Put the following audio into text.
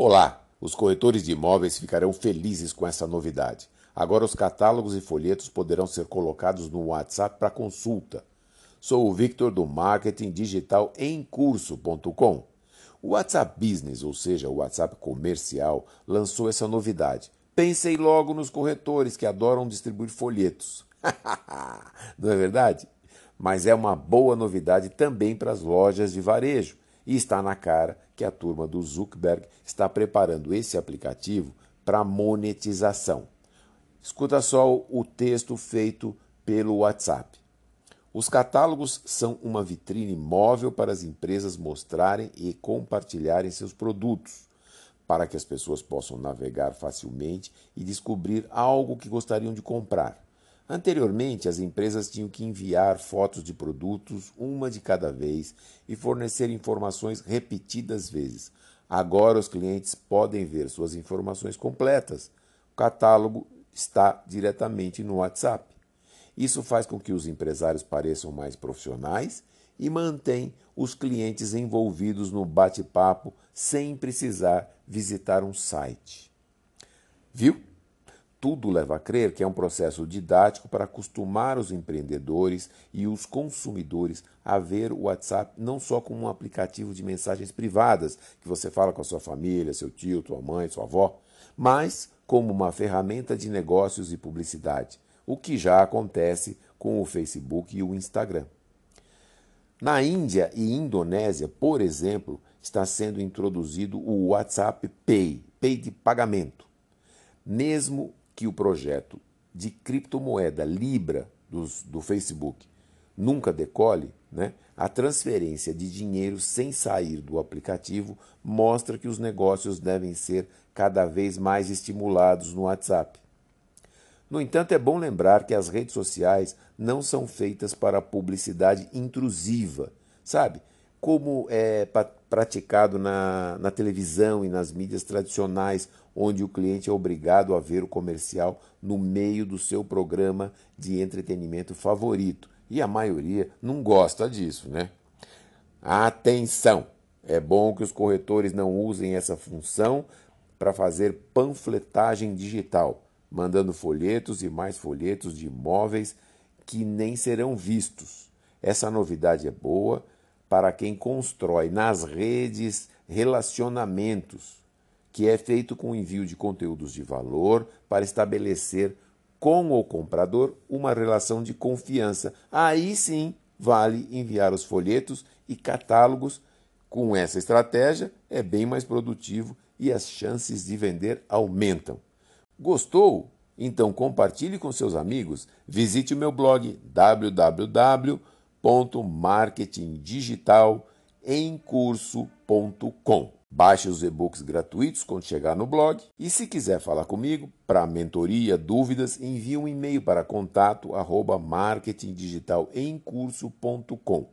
Olá! Os corretores de imóveis ficarão felizes com essa novidade. Agora os catálogos e folhetos poderão ser colocados no WhatsApp para consulta. Sou o Victor do Marketing Digital em Curso.com. O WhatsApp Business, ou seja, o WhatsApp comercial, lançou essa novidade. Pensei logo nos corretores que adoram distribuir folhetos. Não é verdade? Mas é uma boa novidade também para as lojas de varejo e está na cara que a turma do Zuckerberg está preparando esse aplicativo para monetização. Escuta só o texto feito pelo WhatsApp. Os catálogos são uma vitrine móvel para as empresas mostrarem e compartilharem seus produtos, para que as pessoas possam navegar facilmente e descobrir algo que gostariam de comprar. Anteriormente, as empresas tinham que enviar fotos de produtos, uma de cada vez, e fornecer informações repetidas vezes. Agora, os clientes podem ver suas informações completas. O catálogo está diretamente no WhatsApp. Isso faz com que os empresários pareçam mais profissionais e mantém os clientes envolvidos no bate-papo sem precisar visitar um site. Viu? Tudo leva a crer que é um processo didático para acostumar os empreendedores e os consumidores a ver o WhatsApp não só como um aplicativo de mensagens privadas, que você fala com a sua família, seu tio, tua mãe, sua avó, mas como uma ferramenta de negócios e publicidade, o que já acontece com o Facebook e o Instagram. Na Índia e Indonésia, por exemplo, está sendo introduzido o WhatsApp Pay, Pay de pagamento. Mesmo que o projeto de criptomoeda Libra dos, do Facebook nunca decole, né, a transferência de dinheiro sem sair do aplicativo mostra que os negócios devem ser cada vez mais estimulados no WhatsApp. No entanto, é bom lembrar que as redes sociais não são feitas para publicidade intrusiva, sabe? Como é praticado na, na televisão e nas mídias tradicionais, onde o cliente é obrigado a ver o comercial no meio do seu programa de entretenimento favorito. E a maioria não gosta disso, né? Atenção! É bom que os corretores não usem essa função para fazer panfletagem digital, mandando folhetos e mais folhetos de imóveis que nem serão vistos. Essa novidade é boa para quem constrói nas redes relacionamentos, que é feito com o envio de conteúdos de valor para estabelecer com o comprador uma relação de confiança. Aí sim vale enviar os folhetos e catálogos. Com essa estratégia é bem mais produtivo e as chances de vender aumentam. Gostou? Então compartilhe com seus amigos. Visite o meu blog www www.marketingdigital.emcurso.com. Baixe os e-books gratuitos quando chegar no blog e se quiser falar comigo para mentoria, dúvidas, envie um e-mail para contato@marketingdigitalemcurso.com.